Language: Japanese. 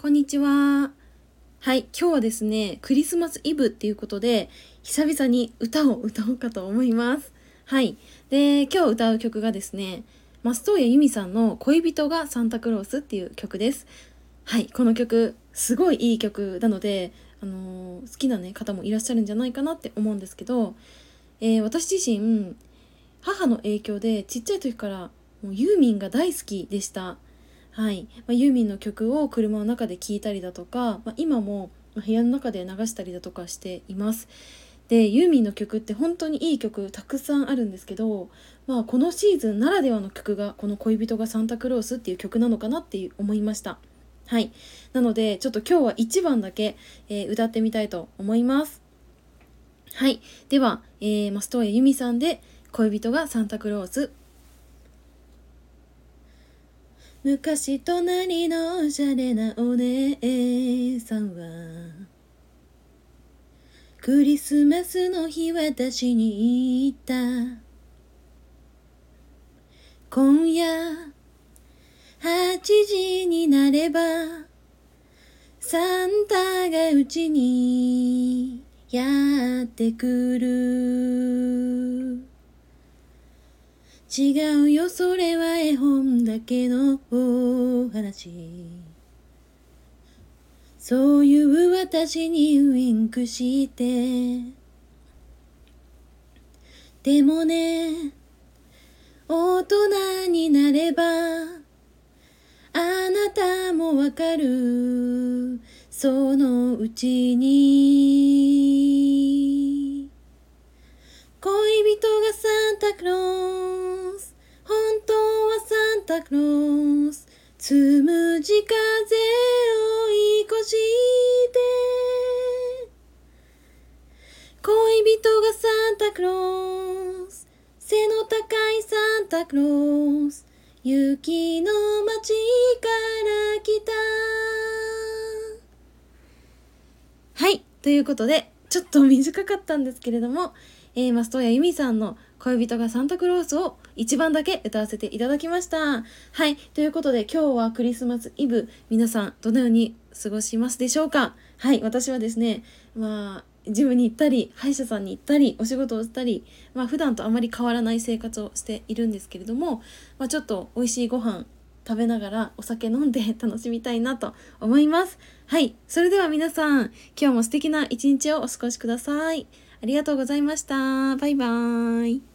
こんにちは。はい、今日はですね、クリスマスイブっていうことで、久々に歌を歌おうかと思います。はい。で、今日歌う曲がですね、松任谷由実さんの恋人がサンタクロースっていう曲です。はい、この曲、すごいいい曲なので、あのー、好きな、ね、方もいらっしゃるんじゃないかなって思うんですけど、えー、私自身、母の影響でちっちゃい時からもうユーミンが大好きでした。はい、まあ、ユーミンの曲を車の中で聴いたりだとか、まあ、今も部屋の中で流したりだとかしています。でユーミンの曲って本当にいい曲たくさんあるんですけど、まあ、このシーズンならではの曲がこの「恋人がサンタクロース」っていう曲なのかなって思いました。はい、なのでちょっと今日は1番だけ、えー、歌ってみたいと思います。はい、では、えー、マストーヤユミさんで「恋人がサンタクロース」昔隣のおしゃれなお姉さんはクリスマスの日私に言った。今夜8時になればサンタがうちにやってくる。違うよそれは絵本だけのお話。そういう私にウインクして。でもね大人になればあなたもわかる。そのうちに。タクロースつむじ風をいこして。恋人がサンタクロース背の高いサンタクロース雪の街から来た。はい。ということでちょっと短かったんですけれども、えー、マストヤユミさんの恋人がサンタクロースを一番だけ歌わせていただきました。はい。ということで今日はクリスマスイブ、皆さんどのように過ごしますでしょうか？はい。私はですね、まあ、ジムに行ったり、歯医者さんに行ったり、お仕事をしたり、まあ普段とあまり変わらない生活をしているんですけれども、まあちょっと美味しいご飯食べながらお酒飲んで楽しみたいなと思います。はい。それでは皆さん、今日も素敵な一日をお過ごしください。ありがとうございました。バイバーイ。